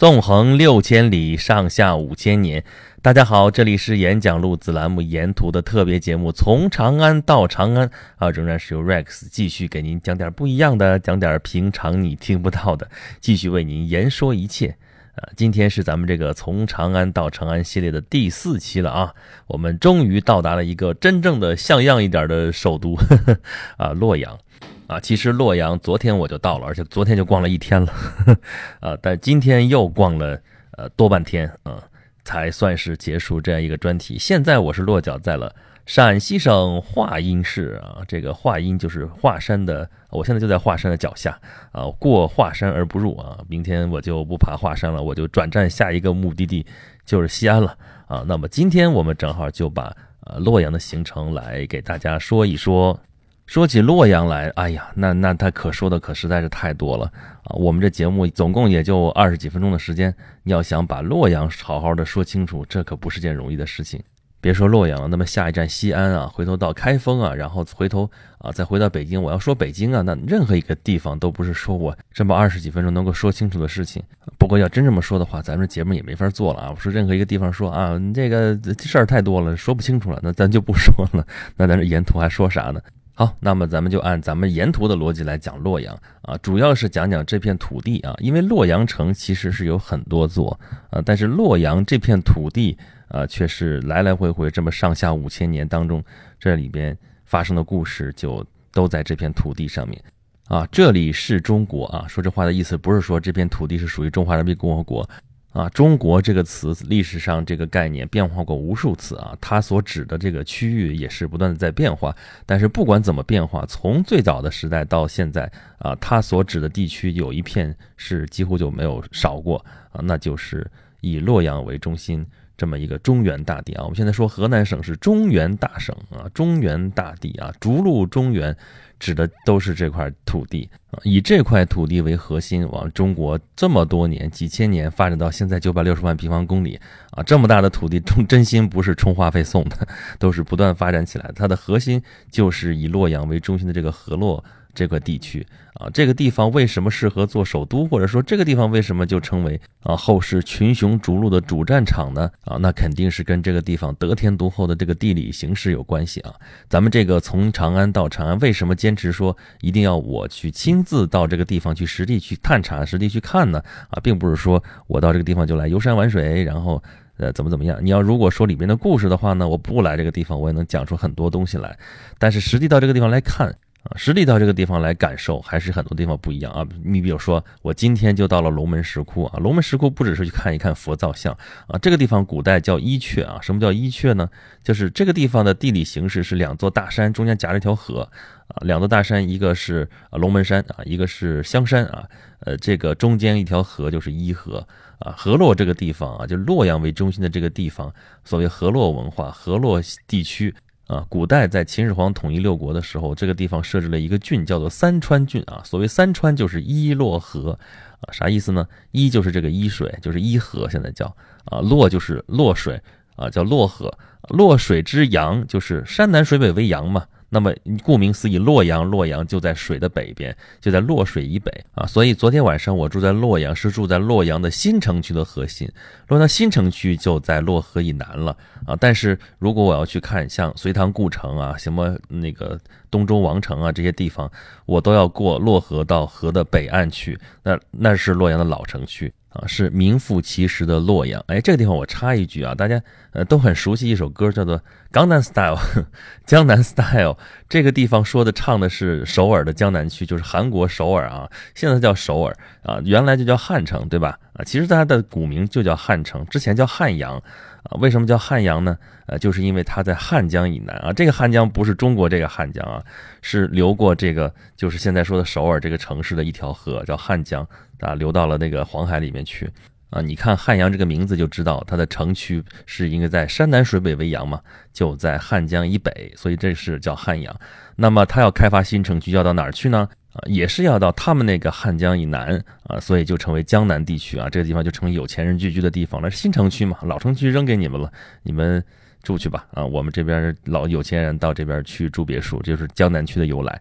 纵横六千里，上下五千年。大家好，这里是演讲录子栏目沿途的特别节目《从长安到长安》啊，仍然是由 Rex 继续给您讲点不一样的，讲点平常你听不到的，继续为您言说一切。啊，今天是咱们这个《从长安到长安》系列的第四期了啊，我们终于到达了一个真正的像样一点的首都 啊，洛阳。啊，其实洛阳昨天我就到了，而且昨天就逛了一天了，啊，但今天又逛了呃多半天啊，才算是结束这样一个专题。现在我是落脚在了陕西省华阴市啊，这个华阴就是华山的，我现在就在华山的脚下啊，过华山而不入啊，明天我就不爬华山了，我就转战下一个目的地就是西安了啊。那么今天我们正好就把呃洛阳的行程来给大家说一说。说起洛阳来，哎呀，那那他可说的可实在是太多了啊！我们这节目总共也就二十几分钟的时间，要想把洛阳好好的说清楚，这可不是件容易的事情。别说洛阳了，那么下一站西安啊，回头到开封啊，然后回头啊再回到北京，我要说北京啊，那任何一个地方都不是说我这么二十几分钟能够说清楚的事情。不过要真这么说的话，咱们节目也没法做了啊！我说任何一个地方说啊，你这个事儿太多了，说不清楚了，那咱就不说了。那咱这沿途还说啥呢？好，那么咱们就按咱们沿途的逻辑来讲洛阳啊，主要是讲讲这片土地啊，因为洛阳城其实是有很多座啊，但是洛阳这片土地啊，却是来来回回这么上下五千年当中，这里边发生的故事就都在这片土地上面啊。这里是中国啊，说这话的意思不是说这片土地是属于中华人民共和国。啊，中国这个词历史上这个概念变化过无数次啊，它所指的这个区域也是不断的在变化。但是不管怎么变化，从最早的时代到现在啊，它所指的地区有一片是几乎就没有少过啊，那就是以洛阳为中心这么一个中原大地啊。我们现在说河南省是中原大省啊，中原大地啊，逐鹿中原。指的都是这块土地啊，以这块土地为核心，往中国这么多年、几千年发展到现在九百六十万平方公里啊，这么大的土地，真真心不是充话费送的，都是不断发展起来。它的核心就是以洛阳为中心的这个河洛。这个地区啊，这个地方为什么适合做首都，或者说这个地方为什么就成为啊后世群雄逐鹿的主战场呢？啊，那肯定是跟这个地方得天独厚的这个地理形势有关系啊。咱们这个从长安到长安，为什么坚持说一定要我去亲自到这个地方去实地去探查、实地去看呢？啊，并不是说我到这个地方就来游山玩水，然后呃怎么怎么样。你要如果说里面的故事的话呢，我不来这个地方，我也能讲出很多东西来。但是实地到这个地方来看。啊，实地到这个地方来感受，还是很多地方不一样啊。你比如说，我今天就到了龙门石窟啊。龙门石窟不只是去看一看佛造像啊，这个地方古代叫伊阙啊。什么叫伊阙呢？就是这个地方的地理形势是两座大山中间夹着一条河啊。两座大山，一个是龙门山啊，一个是香山啊。呃，这个中间一条河就是伊河啊。河洛这个地方啊，就洛阳为中心的这个地方，所谓河洛文化，河洛地区。啊，古代在秦始皇统一六国的时候，这个地方设置了一个郡，叫做三川郡啊。所谓三川，就是伊洛河啊，啥意思呢？伊就是这个伊水，就是伊河，现在叫啊；洛就是洛水啊，叫洛河。洛水之阳，就是山南水北为阳嘛。那么，顾名思义，洛阳，洛阳就在水的北边，就在洛水以北啊。所以昨天晚上我住在洛阳，是住在洛阳的新城区的核心。洛阳新城区就在洛河以南了啊。但是如果我要去看像隋唐故城啊，什么那个东周王城啊这些地方，我都要过洛河到河的北岸去。那那是洛阳的老城区。啊，是名副其实的洛阳。哎，这个地方我插一句啊，大家呃都很熟悉一首歌，叫做《江南 Style》，江南 Style。这个地方说的唱的是首尔的江南区，就是韩国首尔啊，现在叫首尔啊，原来就叫汉城，对吧？其实它的古名就叫汉城，之前叫汉阳。啊，为什么叫汉阳呢？呃，就是因为它在汉江以南啊。这个汉江不是中国这个汉江啊，是流过这个，就是现在说的首尔这个城市的一条河，叫汉江啊，流到了那个黄海里面去啊。你看汉阳这个名字就知道，它的城区是应该在山南水北为阳嘛，就在汉江以北，所以这是叫汉阳。那么它要开发新城区，要到哪儿去呢？啊，也是要到他们那个汉江以南啊，所以就成为江南地区啊，这个地方就成为有钱人聚居的地方了。新城区嘛，老城区扔给你们了，你们住去吧啊，我们这边老有钱人到这边去住别墅，就是江南区的由来。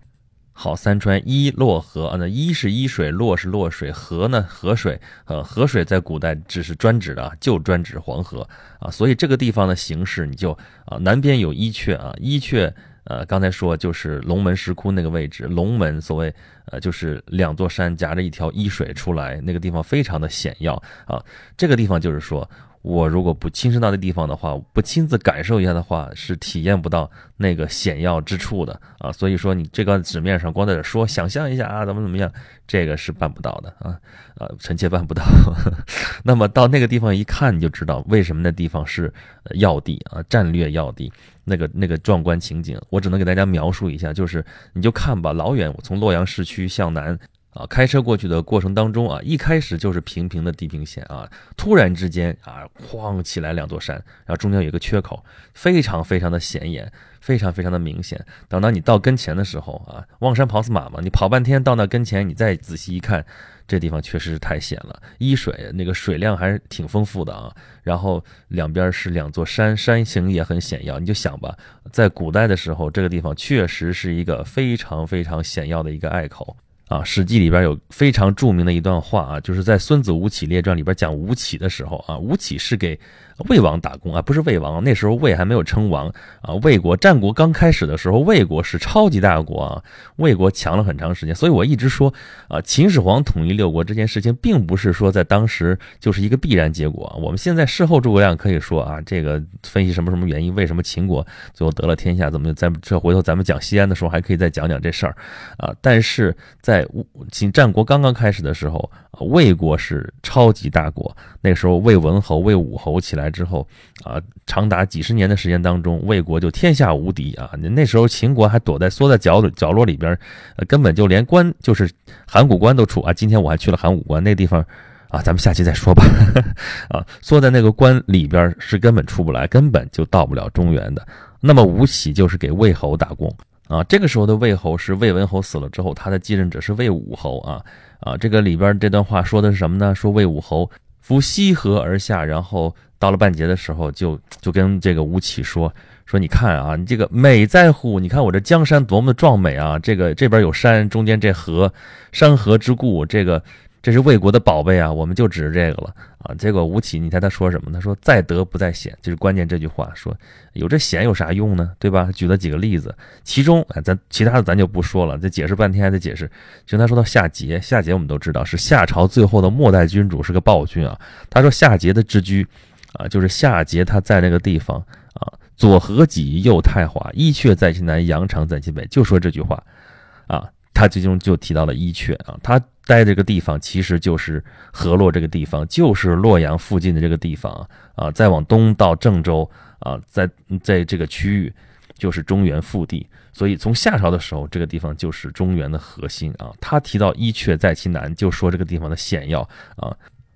好，三川伊洛河啊，那伊是一水，洛是洛水，河呢河水，呃，河水在古代只是专指的，就专指黄河啊，所以这个地方的形式你就啊，南边有伊阙啊，伊阙呃，刚才说就是龙门石窟那个位置，龙门所谓呃就是两座山夹着一条伊水出来，那个地方非常的险要啊，这个地方就是说。我如果不亲身到那地方的话，不亲自感受一下的话，是体验不到那个险要之处的啊。所以说，你这个纸面上光在这说，想象一下啊，怎么怎么样，这个是办不到的啊，啊，臣妾办不到。那么到那个地方一看，你就知道为什么那地方是要地啊，战略要地，那个那个壮观情景，我只能给大家描述一下，就是你就看吧，老远我从洛阳市区向南。啊，开车过去的过程当中啊，一开始就是平平的地平线啊，突然之间啊，哐起来两座山，然后中间有一个缺口，非常非常的显眼，非常非常的明显。等到你到跟前的时候啊，望山跑死马嘛，你跑半天到那跟前，你再仔细一看，这地方确实是太险了，一水那个水量还是挺丰富的啊。然后两边是两座山，山形也很险要，你就想吧，在古代的时候，这个地方确实是一个非常非常险要的一个隘口。啊，《史记》里边有非常著名的一段话啊，就是在《孙子吴起列传》里边讲吴起的时候啊，吴起是给。魏王打工啊，不是魏王，那时候魏还没有称王啊。魏国战国刚开始的时候，魏国是超级大国啊，魏国强了很长时间。所以我一直说啊，秦始皇统一六国这件事情，并不是说在当时就是一个必然结果。我们现在事后诸葛亮可以说啊，这个分析什么什么原因，为什么秦国最后得了天下，怎么咱这回头咱们讲西安的时候，还可以再讲讲这事儿啊。但是在在秦战国刚刚开始的时候，魏国是超级大国，那时候魏文侯、魏武侯起来。之后啊，长达几十年的时间当中，魏国就天下无敌啊！那时候秦国还躲在缩在角角落里边，根本就连关就是函谷关都出啊！今天我还去了函谷关那地方啊，咱们下期再说吧。啊，缩在那个关里边是根本出不来，根本就到不了中原的。那么吴起就是给魏侯打工啊。这个时候的魏侯是魏文侯死了之后，他的继任者是魏武侯啊啊。这个里边这段话说的是什么呢？说魏武侯扶西河而下，然后。到了半截的时候，就就跟这个吴起说说，你看啊，你这个美在乎，你看我这江山多么的壮美啊！这个这边有山，中间这河，山河之固，这个这是魏国的宝贝啊，我们就指着这个了啊。结果吴起，你猜他说什么？他说在德不在险，就是关键这句话，说有这险有啥用呢？对吧？举了几个例子，其中哎，咱其他的咱就不说了，这解释半天还得解释。就他说到夏桀，夏桀我们都知道是夏朝最后的末代君主，是个暴君啊。他说夏桀的之居。啊，就是夏桀他在那个地方啊，左河己，右太华，伊阙在其南，阳长在其北，就说这句话，啊，他最终就提到了伊阙啊，他待这个地方其实就是河洛这个地方，就是洛阳附近的这个地方啊，再往东到郑州啊，在在这个区域就是中原腹地，所以从夏朝的时候，这个地方就是中原的核心啊。他提到伊阙在其南，就说这个地方的险要啊。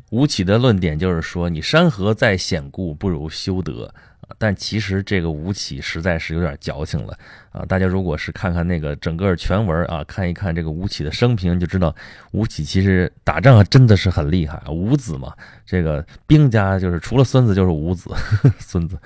吴起的论点就是说，你山河再险固，不如修德。但其实这个吴起实在是有点矫情了啊。大家如果是看看那个整个全文啊，看一看这个吴起的生平，就知道吴起其实打仗真的是很厉害啊。伍子嘛，这个兵家就是除了孙子就是伍子，孙子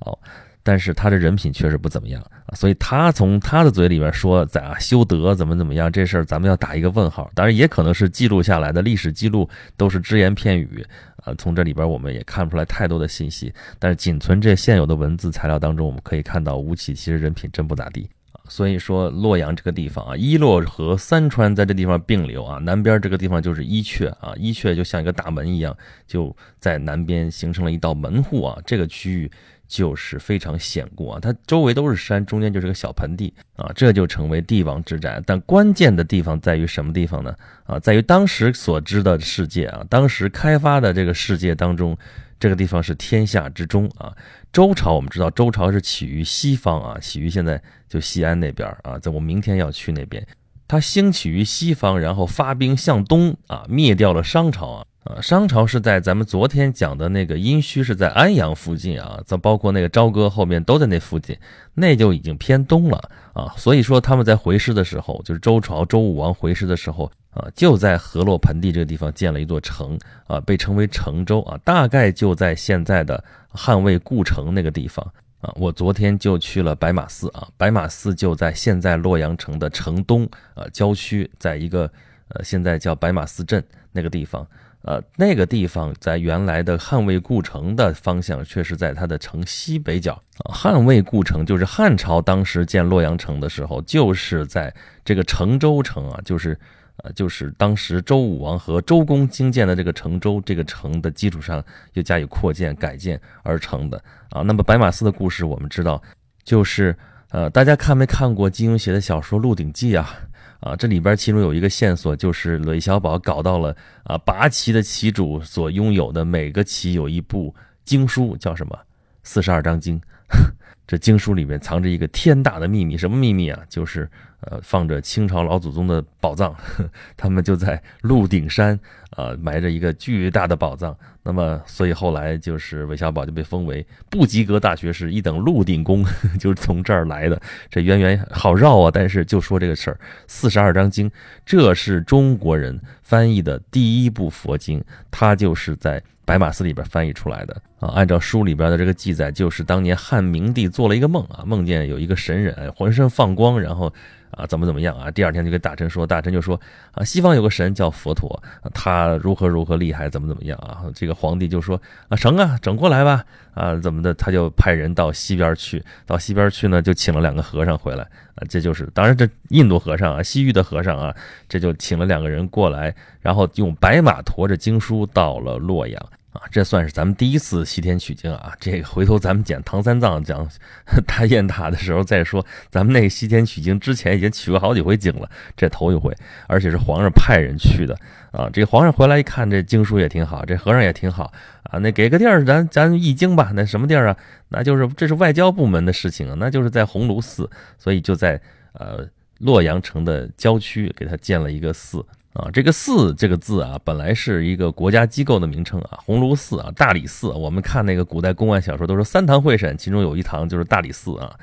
哦。但是他的人品确实不怎么样啊，所以他从他的嘴里边说咋修德怎么怎么样这事儿，咱们要打一个问号。当然也可能是记录下来的历史记录都是只言片语啊，从这里边我们也看不出来太多的信息。但是仅存这现有的文字材料当中，我们可以看到吴起其实人品真不咋地啊。所以说洛阳这个地方啊，伊洛河三川在这地方并流啊，南边这个地方就是伊阙啊，伊阙就像一个大门一样，就在南边形成了一道门户啊，这个区域。就是非常险固啊，它周围都是山，中间就是个小盆地啊，这就成为帝王之宅。但关键的地方在于什么地方呢？啊，在于当时所知的世界啊，当时开发的这个世界当中，这个地方是天下之中啊。周朝我们知道，周朝是起于西方啊，起于现在就西安那边啊，在我明天要去那边，它兴起于西方，然后发兵向东啊，灭掉了商朝啊。啊，商朝是在咱们昨天讲的那个殷墟是在安阳附近啊，再包括那个朝歌后面都在那附近，那就已经偏东了啊。所以说他们在回师的时候，就是周朝周武王回师的时候啊，就在河洛盆地这个地方建了一座城啊，被称为成州啊，大概就在现在的汉魏故城那个地方。啊，我昨天就去了白马寺啊，白马寺就在现在洛阳城的城东啊郊区，在一个呃现在叫白马寺镇那个地方。呃，那个地方在原来的汉魏故城的方向，却是在它的城西北角啊。汉魏故城就是汉朝当时建洛阳城的时候，就是在这个成周城啊，就是呃，就是当时周武王和周公兴建的这个成周这个城的基础上，又加以扩建改建而成的啊。那么白马寺的故事，我们知道，就是呃，大家看没看过金庸写的小说《鹿鼎记》啊？啊，这里边其中有一个线索，就是韦小宝搞到了啊，八旗的旗主所拥有的每个旗有一部经书，叫什么？四十二章经。这经书里面藏着一个天大的秘密，什么秘密啊？就是呃，放着清朝老祖宗的宝藏，他们就在鹿鼎山啊埋着一个巨大的宝藏。那么，所以后来就是韦小宝就被封为不及格大学士，一等鹿鼎公，就是从这儿来的。这渊源好绕啊！但是就说这个事儿，四十二章经，这是中国人翻译的第一部佛经，它就是在。白马寺里边翻译出来的。啊，按照书里边的这个记载，就是当年汉明帝做了一个梦啊，梦见有一个神人浑身放光，然后啊怎么怎么样啊，第二天就给大臣说，大臣就说啊，西方有个神叫佛陀，他如何如何厉害，怎么怎么样啊，这个皇帝就说啊成啊，整过来吧啊怎么的，他就派人到西边去，到西边去呢，就请了两个和尚回来啊，这就是当然这印度和尚啊，西域的和尚啊，这就请了两个人过来，然后用白马驮着经书到了洛阳。啊，这算是咱们第一次西天取经啊！这个回头咱们讲唐三藏、讲 大雁塔的时候再说。咱们那个西天取经之前已经取过好几回经了，这头一回，而且是皇上派人去的啊！这皇上回来一看，这经书也挺好，这和尚也挺好啊。那给个地儿，咱咱译经吧。那什么地儿啊？那就是这是外交部门的事情啊，那就是在鸿胪寺，所以就在呃洛阳城的郊区给他建了一个寺。啊，这个寺这个字啊，本来是一个国家机构的名称啊，鸿胪寺啊，大理寺。我们看那个古代公案小说，都说三堂会审，其中有一堂就是大理寺啊。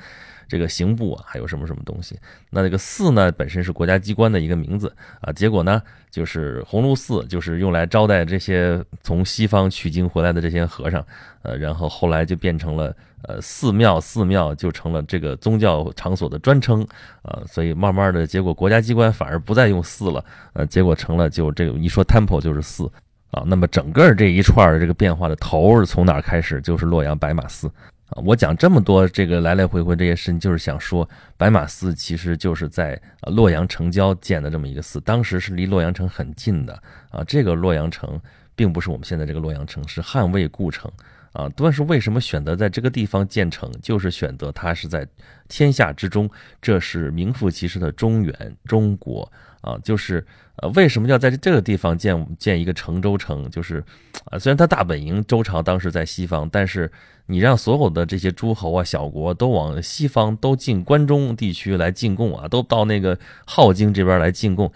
这个刑部啊，还有什么什么东西？那这个寺呢，本身是国家机关的一个名字啊。结果呢，就是鸿胪寺，就是用来招待这些从西方取经回来的这些和尚。呃，然后后来就变成了呃寺庙，寺庙就成了这个宗教场所的专称啊。所以慢慢的结果，国家机关反而不再用寺了，呃，结果成了就这个一说 temple 就是寺啊。那么整个这一串的这个变化的头是从哪开始？就是洛阳白马寺。啊，我讲这么多这个来来回回这些事情，就是想说，白马寺其实就是在洛阳城郊建的这么一个寺，当时是离洛阳城很近的啊。这个洛阳城并不是我们现在这个洛阳城，是汉魏故城啊。但是为什么选择在这个地方建城？就是选择它是在天下之中，这是名副其实的中原中国啊。就是呃，为什么要在这个地方建建一个成州城？就是啊，虽然他大本营周朝当时在西方，但是。你让所有的这些诸侯啊、小国都往西方都进关中地区来进贡啊，都到那个镐京这边来进贡，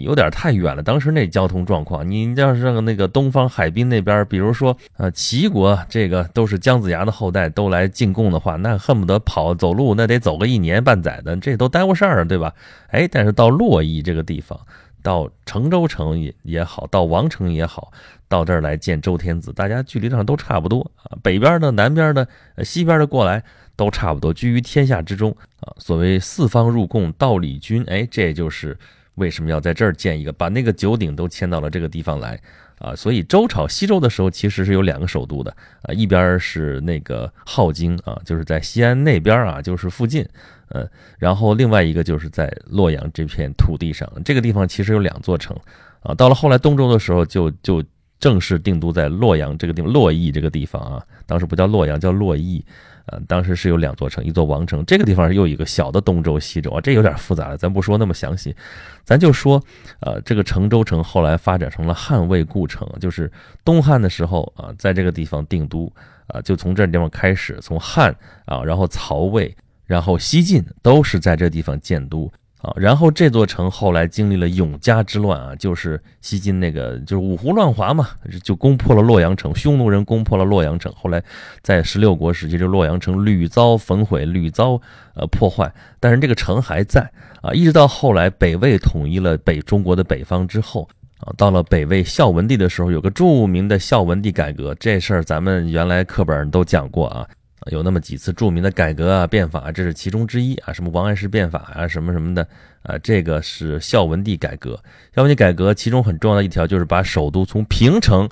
有点太远了。当时那交通状况，你要是让那个东方海滨那边，比如说呃齐国，这个都是姜子牙的后代，都来进贡的话，那恨不得跑走路，那得走个一年半载的，这都耽误事儿，对吧？哎，但是到洛邑这个地方。到成州城也也好，到王城也好，到这儿来见周天子，大家距离上都差不多啊。北边的、南边的、西边的过来都差不多，居于天下之中啊。所谓四方入贡，道理君，哎，这就是为什么要在这儿建一个，把那个九鼎都迁到了这个地方来啊。所以周朝西周的时候，其实是有两个首都的啊，一边是那个镐京啊，就是在西安那边啊，就是附近。嗯，然后另外一个就是在洛阳这片土地上，这个地方其实有两座城，啊，到了后来东周的时候，就就正式定都在洛阳这个地方，洛邑这个地方啊，当时不叫洛阳，叫洛邑，呃，当时是有两座城，一座王城，这个地方又一个小的东周、西周啊，这有点复杂了，咱不说那么详细，咱就说，呃，这个成周城后来发展成了汉魏故城，就是东汉的时候啊，在这个地方定都，啊，就从这地方开始，从汉啊，然后曹魏。然后西晋都是在这地方建都啊，然后这座城后来经历了永嘉之乱啊，就是西晋那个就是五胡乱华嘛，就攻破了洛阳城，匈奴人攻破了洛阳城，后来在十六国时期，这洛阳城屡遭焚毁，屡遭呃破坏，但是这个城还在啊，一直到后来北魏统一了北中国的北方之后啊，到了北魏孝文帝的时候，有个著名的孝文帝改革，这事儿咱们原来课本都讲过啊。有那么几次著名的改革啊、变法，这是其中之一啊，什么王安石变法啊，什么什么的啊，这个是孝文帝改革。孝文帝改革其中很重要的一条就是把首都从平城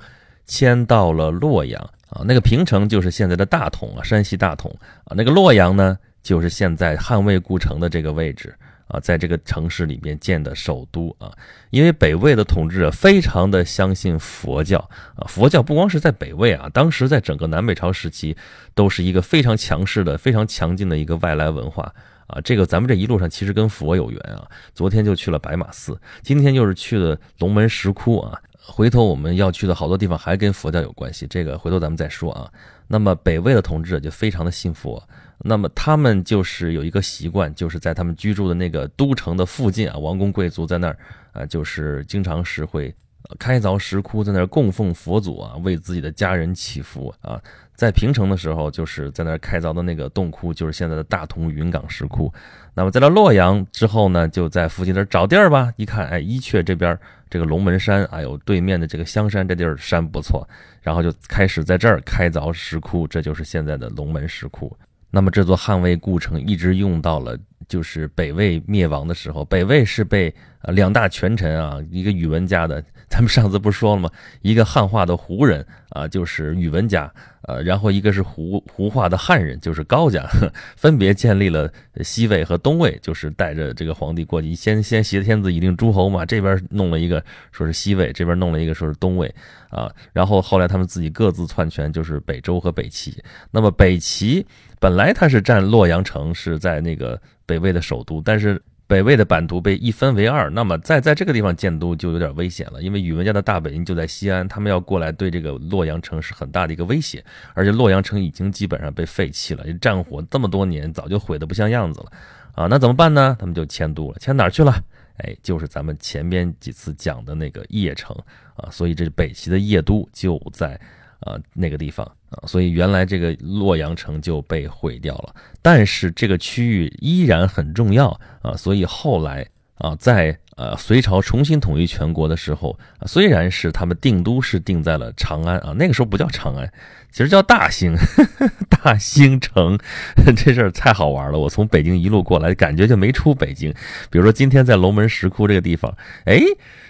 迁到了洛阳啊，那个平城就是现在的大同啊，山西大同啊，那个洛阳呢，就是现在汉魏故城的这个位置。啊，在这个城市里面建的首都啊，因为北魏的统治者非常的相信佛教啊，佛教不光是在北魏啊，当时在整个南北朝时期都是一个非常强势的、非常强劲的一个外来文化啊。这个咱们这一路上其实跟佛有缘啊，昨天就去了白马寺，今天就是去了龙门石窟啊，回头我们要去的好多地方还跟佛教有关系，这个回头咱们再说啊。那么北魏的统治者就非常的信佛。那么他们就是有一个习惯，就是在他们居住的那个都城的附近啊，王公贵族在那儿啊，就是经常是会开凿石窟，在那儿供奉佛祖啊，为自己的家人祈福啊。在平城的时候，就是在那儿开凿的那个洞窟，就是现在的大同云冈石窟。那么在到洛阳之后呢，就在附近那儿找地儿吧。一看，哎，伊阙这边这个龙门山，哎呦，对面的这个香山这地儿山不错，然后就开始在这儿开凿石窟，这就是现在的龙门石窟。那么这座汉魏故城一直用到了，就是北魏灭亡的时候。北魏是被呃两大权臣啊，一个宇文家的，咱们上次不是说了吗？一个汉化的胡人啊，就是宇文家，呃，然后一个是胡胡化的汉人，就是高家，分别建立了西魏和东魏，就是带着这个皇帝过去，先先挟天子以令诸侯嘛。这边弄了一个说是西魏，这边弄了一个说是东魏啊。然后后来他们自己各自篡权，就是北周和北齐。那么北齐。本来他是占洛阳城，是在那个北魏的首都，但是北魏的版图被一分为二，那么在在这个地方建都就有点危险了，因为宇文家的大本营就在西安，他们要过来对这个洛阳城是很大的一个威胁，而且洛阳城已经基本上被废弃了，战火这么多年早就毁得不像样子了，啊，那怎么办呢？他们就迁都了，迁哪儿去了？哎，就是咱们前边几次讲的那个邺城啊，所以这北齐的邺都就在。啊，那个地方啊，所以原来这个洛阳城就被毁掉了，但是这个区域依然很重要啊，所以后来啊，在呃隋朝重新统一全国的时候，虽然是他们定都是定在了长安啊，那个时候不叫长安，其实叫大兴，大兴城，这事儿太好玩了。我从北京一路过来，感觉就没出北京。比如说今天在龙门石窟这个地方，哎。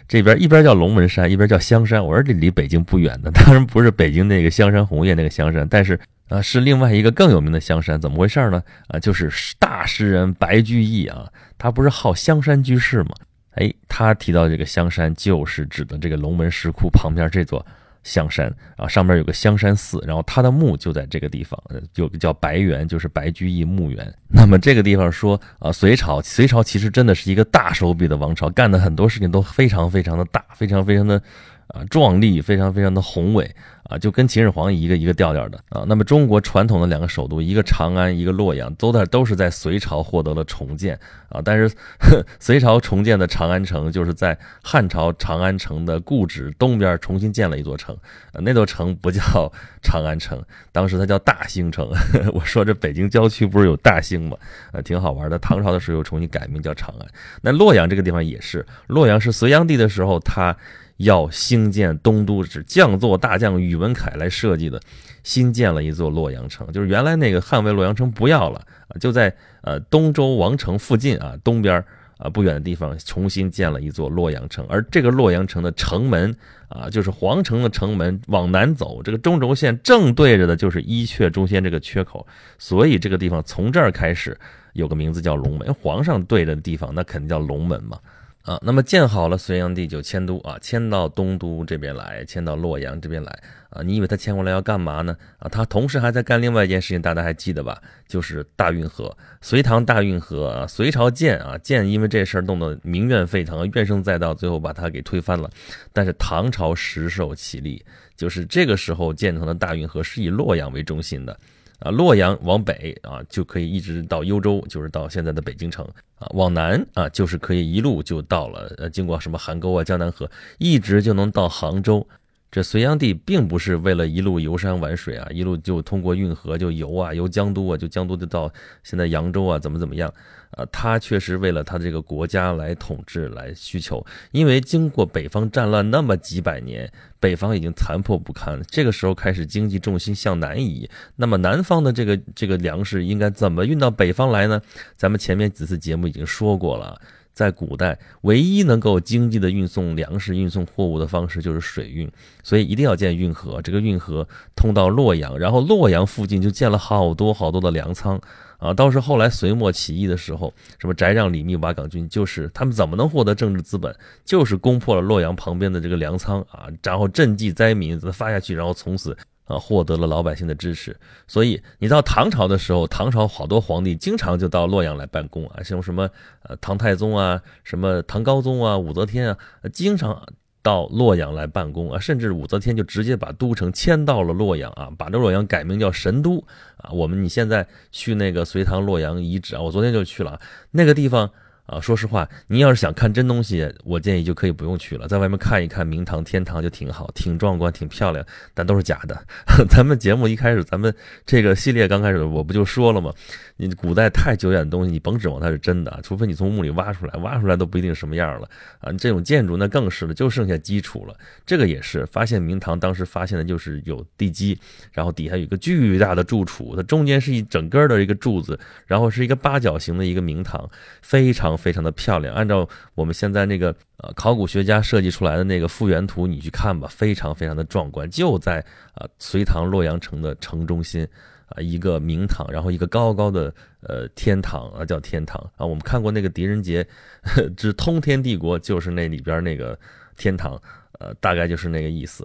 这边一边叫龙门山，一边叫香山。我说这离北京不远的，当然不是北京那个香山红叶那个香山，但是啊，是另外一个更有名的香山。怎么回事呢？啊，就是大诗人白居易啊，他不是好香山居士吗？哎，他提到这个香山，就是指的这个龙门石窟旁边这座。香山啊，上面有个香山寺，然后他的墓就在这个地方，有个叫白园，就是白居易墓园。那么这个地方说啊，隋朝，隋朝其实真的是一个大手笔的王朝，干的很多事情都非常非常的大，非常非常的。啊，壮丽非常非常的宏伟啊，就跟秦始皇一个一个调调的啊。那么中国传统的两个首都，一个长安，一个洛阳，都在都是在隋朝获得了重建啊。但是 隋朝重建的长安城，就是在汉朝长安城的故址东边重新建了一座城，那座城不叫长安城，当时它叫大兴城。我说这北京郊区不是有大兴吗？呃，挺好玩的。唐朝的时候又重新改名叫长安。那洛阳这个地方也是，洛阳是隋炀帝的时候他。要兴建东都，是将作大将宇文恺来设计的，新建了一座洛阳城，就是原来那个汉魏洛阳城不要了，就在呃东周王城附近啊东边啊不远的地方重新建了一座洛阳城，而这个洛阳城的城门啊，就是皇城的城门，往南走，这个中轴线正对着的就是伊阙中间这个缺口，所以这个地方从这儿开始有个名字叫龙门，皇上对着的地方那肯定叫龙门嘛。啊，那么建好了，隋炀帝就迁都啊，迁到东都这边来，迁到洛阳这边来啊。你以为他迁过来要干嘛呢？啊，他同时还在干另外一件事情，大家还记得吧？就是大运河，隋唐大运河啊。隋朝建啊，建因为这事儿弄得民怨沸腾，怨声载道，最后把他给推翻了。但是唐朝实受其力，就是这个时候建成的大运河是以洛阳为中心的。啊，洛阳往北啊，就可以一直到幽州，就是到现在的北京城啊。往南啊，就是可以一路就到了，呃，经过什么邗沟啊、江南河，一直就能到杭州。这隋炀帝并不是为了一路游山玩水啊，一路就通过运河就游啊，游江都啊，就江都就到现在扬州啊，怎么怎么样啊？他确实为了他这个国家来统治来需求，因为经过北方战乱那么几百年，北方已经残破不堪了，这个时候开始经济重心向南移，那么南方的这个这个粮食应该怎么运到北方来呢？咱们前面几次节目已经说过了。在古代，唯一能够经济的运送粮食、运送货物的方式就是水运，所以一定要建运河。这个运河通到洛阳，然后洛阳附近就建了好多好多的粮仓啊。倒是后来隋末起义的时候，什么翟让、李密、瓦岗军，就是他们怎么能获得政治资本？就是攻破了洛阳旁边的这个粮仓啊，然后赈济灾民，发下去，然后从此。啊，获得了老百姓的支持，所以你到唐朝的时候，唐朝好多皇帝经常就到洛阳来办公啊，像什么呃唐太宗啊，什么唐高宗啊，武则天啊，经常到洛阳来办公啊，甚至武则天就直接把都城迁到了洛阳啊，把这洛阳改名叫神都啊。我们你现在去那个隋唐洛阳遗址啊，我昨天就去了那个地方。啊，说实话，你要是想看真东西，我建议就可以不用去了，在外面看一看明堂、天堂就挺好，挺壮观、挺漂亮，但都是假的。咱们节目一开始，咱们这个系列刚开始，我不就说了吗？你古代太久远的东西，你甭指望它是真的，除非你从墓里挖出来，挖出来都不一定什么样了啊。这种建筑那更是了，就剩下基础了。这个也是发现明堂，当时发现的就是有地基，然后底下有一个巨大的柱础，它中间是一整根的一个柱子，然后是一个八角形的一个明堂，非常非常的漂亮。按照我们现在那个呃考古学家设计出来的那个复原图，你去看吧，非常非常的壮观，就在啊隋唐洛阳城的城中心。啊，一个明堂，然后一个高高的呃天堂啊，叫天堂啊。我们看过那个狄仁杰 之通天帝国，就是那里边那个天堂，呃，大概就是那个意思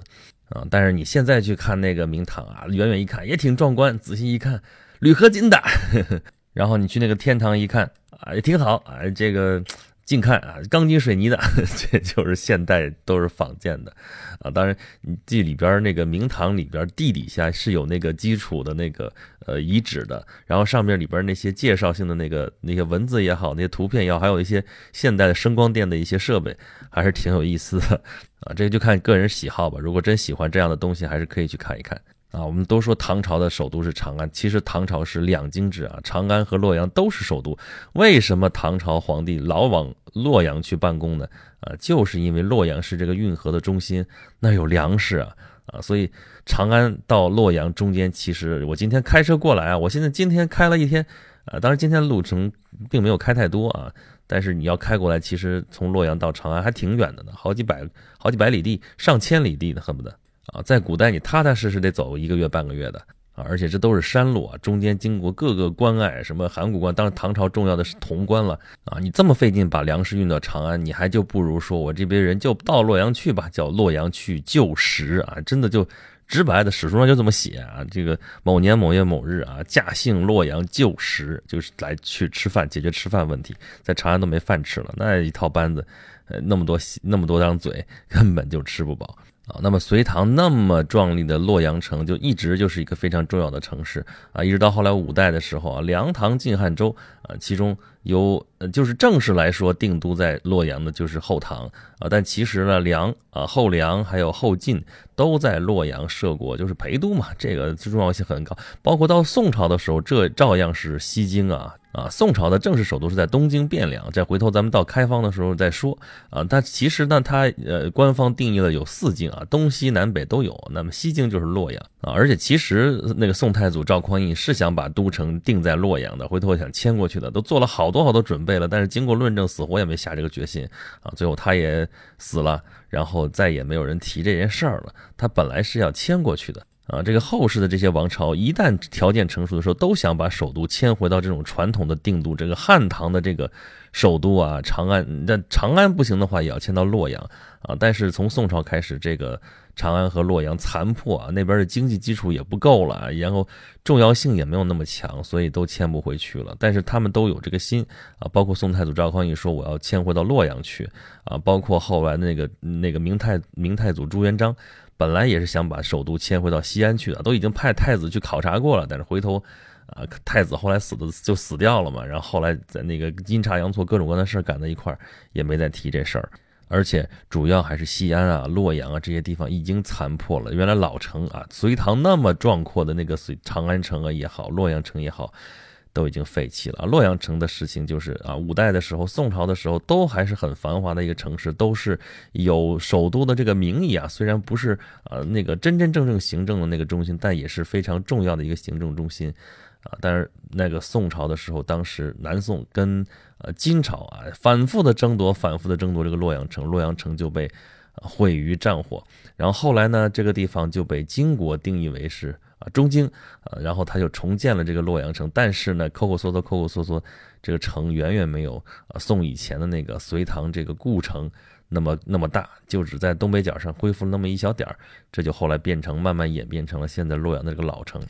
啊。但是你现在去看那个明堂啊，远远一看也挺壮观，仔细一看铝合金的，然后你去那个天堂一看啊，也挺好啊，这个。近看啊，钢筋水泥的，这就是现代都是仿建的，啊，当然这里边那个明堂里边地底下是有那个基础的那个呃遗址的，然后上面里边那些介绍性的那个那些文字也好，那些图片也好，还有一些现代的声光电的一些设备，还是挺有意思的，啊，这个就看个人喜好吧，如果真喜欢这样的东西，还是可以去看一看。啊，我们都说唐朝的首都是长安，其实唐朝是两京制啊，长安和洛阳都是首都。为什么唐朝皇帝老往洛阳去办公呢？啊，就是因为洛阳是这个运河的中心，那有粮食啊啊，所以长安到洛阳中间，其实我今天开车过来啊，我现在今天开了一天，啊，当然今天路程并没有开太多啊，但是你要开过来，其实从洛阳到长安还挺远的呢，好几百好几百里地，上千里地呢，恨不得。啊，在古代你踏踏实实得走一个月半个月的啊，而且这都是山路啊，中间经过各个关隘，什么函谷关，当然唐朝重要的是潼关了啊。你这么费劲把粮食运到长安，你还就不如说我这边人就到洛阳去吧，叫洛阳去救食啊，真的就直白的史书上就这么写啊。这个某年某月某日啊，驾幸洛阳救食，就是来去吃饭，解决吃饭问题，在长安都没饭吃了，那一套班子，呃，那么多那么多张嘴，根本就吃不饱。啊，那么隋唐那么壮丽的洛阳城，就一直就是一个非常重要的城市啊，一直到后来五代的时候啊，梁、唐、晋、汉、周啊，其中有呃，就是正式来说定都在洛阳的就是后唐啊，但其实呢，梁啊、后梁还有后晋都在洛阳设过，就是陪都嘛，这个重要性很高。包括到宋朝的时候，这照样是西京啊。啊，宋朝的正式首都是在东京汴梁，再回头咱们到开方的时候再说啊。但其实呢，它呃官方定义了有四京啊，东西南北都有。那么西京就是洛阳啊，而且其实那个宋太祖赵匡胤是想把都城定在洛阳的，回头想迁过去的，都做了好多好多准备了。但是经过论证，死活也没下这个决心啊。最后他也死了，然后再也没有人提这件事儿了。他本来是要迁过去的。啊，这个后世的这些王朝，一旦条件成熟的时候，都想把首都迁回到这种传统的定都。这个汉唐的这个首都啊，长安，那长安不行的话，也要迁到洛阳啊。但是从宋朝开始，这个长安和洛阳残破啊，那边的经济基础也不够了，然后重要性也没有那么强，所以都迁不回去了。但是他们都有这个心啊，包括宋太祖赵匡胤说我要迁回到洛阳去啊，包括后来那个那个明太明太祖朱元璋。本来也是想把首都迁回到西安去的，都已经派太子去考察过了，但是回头，啊，太子后来死的就死掉了嘛，然后后来在那个阴差阳错各种各样的事赶在一块儿，也没再提这事儿。而且主要还是西安啊、洛阳啊这些地方已经残破了。原来老城啊，隋唐那么壮阔的那个隋长安城啊也好，洛阳城也好，都已经废弃了。洛阳城的事情就是啊，五代的时候、宋朝的时候都还是很繁华的一个城市，都是有首都的这个名义啊。虽然不是呃那个真真正正行政的那个中心，但也是非常重要的一个行政中心。啊，但是那个宋朝的时候，当时南宋跟呃金朝啊反复的争夺，反复的争夺这个洛阳城，洛阳城就被毁于战火。然后后来呢，这个地方就被金国定义为是啊中京，啊，然后他就重建了这个洛阳城。但是呢，抠抠缩缩，抠抠缩缩，这个城远远没有啊宋以前的那个隋唐这个故城那么那么大，就只在东北角上恢复了那么一小点儿，这就后来变成慢慢演变成了现在洛阳的这个老城。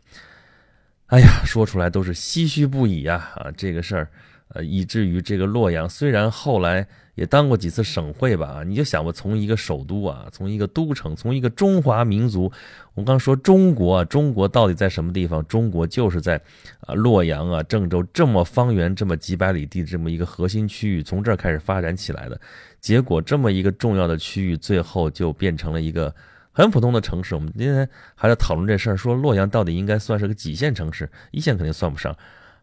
哎呀，说出来都是唏嘘不已呀！啊，这个事儿，呃，以至于这个洛阳虽然后来也当过几次省会吧，你就想吧，从一个首都啊，从一个都城，从一个中华民族，我刚说中国啊，中国到底在什么地方？中国就是在啊洛阳啊郑州这么方圆这么几百里地这么一个核心区域，从这儿开始发展起来的，结果这么一个重要的区域，最后就变成了一个。很普通的城市，我们今天还在讨论这事儿，说洛阳到底应该算是个几线城市？一线肯定算不上，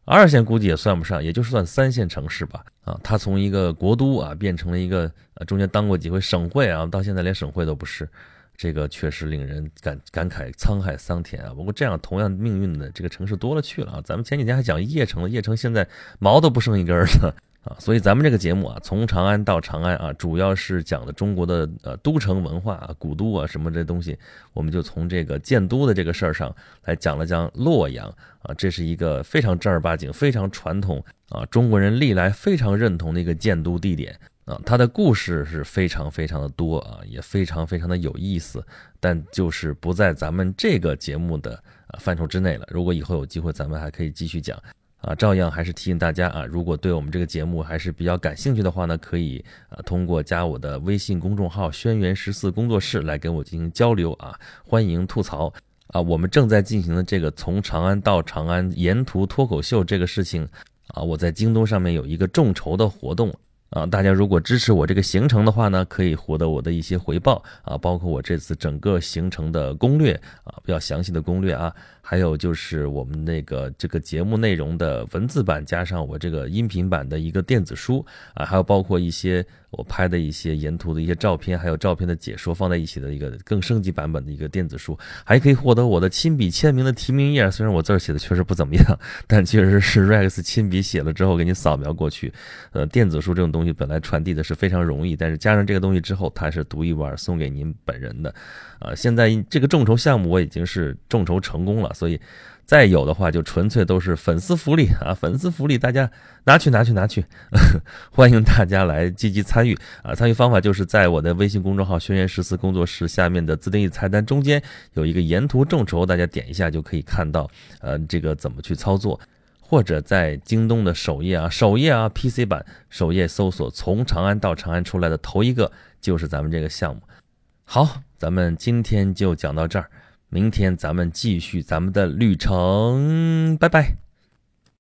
二线估计也算不上，也就算三线城市吧。啊，它从一个国都啊变成了一个，中间当过几回省会啊，到现在连省会都不是，这个确实令人感感慨沧海桑田啊。不过这样同样命运的这个城市多了去了啊。咱们前几天还讲邺城了，邺城现在毛都不剩一根了。啊，所以咱们这个节目啊，从长安到长安啊，主要是讲的中国的呃都城文化啊、古都啊什么这东西，我们就从这个建都的这个事儿上来讲了讲洛阳啊，这是一个非常正儿八经、非常传统啊，中国人历来非常认同的一个建都地点啊，它的故事是非常非常的多啊，也非常非常的有意思，但就是不在咱们这个节目的啊范畴之内了。如果以后有机会，咱们还可以继续讲。啊，照样还是提醒大家啊，如果对我们这个节目还是比较感兴趣的话呢，可以啊通过加我的微信公众号“轩辕十四工作室”来跟我进行交流啊，欢迎吐槽啊。我们正在进行的这个从长安到长安沿途脱口秀这个事情啊，我在京东上面有一个众筹的活动。啊，大家如果支持我这个行程的话呢，可以获得我的一些回报啊，包括我这次整个行程的攻略啊，比较详细的攻略啊，还有就是我们那个这个节目内容的文字版，加上我这个音频版的一个电子书啊，还有包括一些。我拍的一些沿途的一些照片，还有照片的解说放在一起的一个更升级版本的一个电子书，还可以获得我的亲笔签名的提名页。虽然我字儿写的确实不怎么样，但确实是 Rex 亲笔写了之后给你扫描过去。呃，电子书这种东西本来传递的是非常容易，但是加上这个东西之后，它是独一无二送给您本人的。啊，现在这个众筹项目我已经是众筹成功了，所以。再有的话，就纯粹都是粉丝福利啊！粉丝福利，大家拿去拿去拿去，欢迎大家来积极参与啊！参与方法就是在我的微信公众号“轩辕十四工作室”下面的自定义菜单中间有一个沿途众筹，大家点一下就可以看到，呃，这个怎么去操作，或者在京东的首页啊，首页啊，PC 版首页搜索“从长安到长安”出来的头一个就是咱们这个项目。好，咱们今天就讲到这儿。明天咱们继续咱们的旅程，拜拜。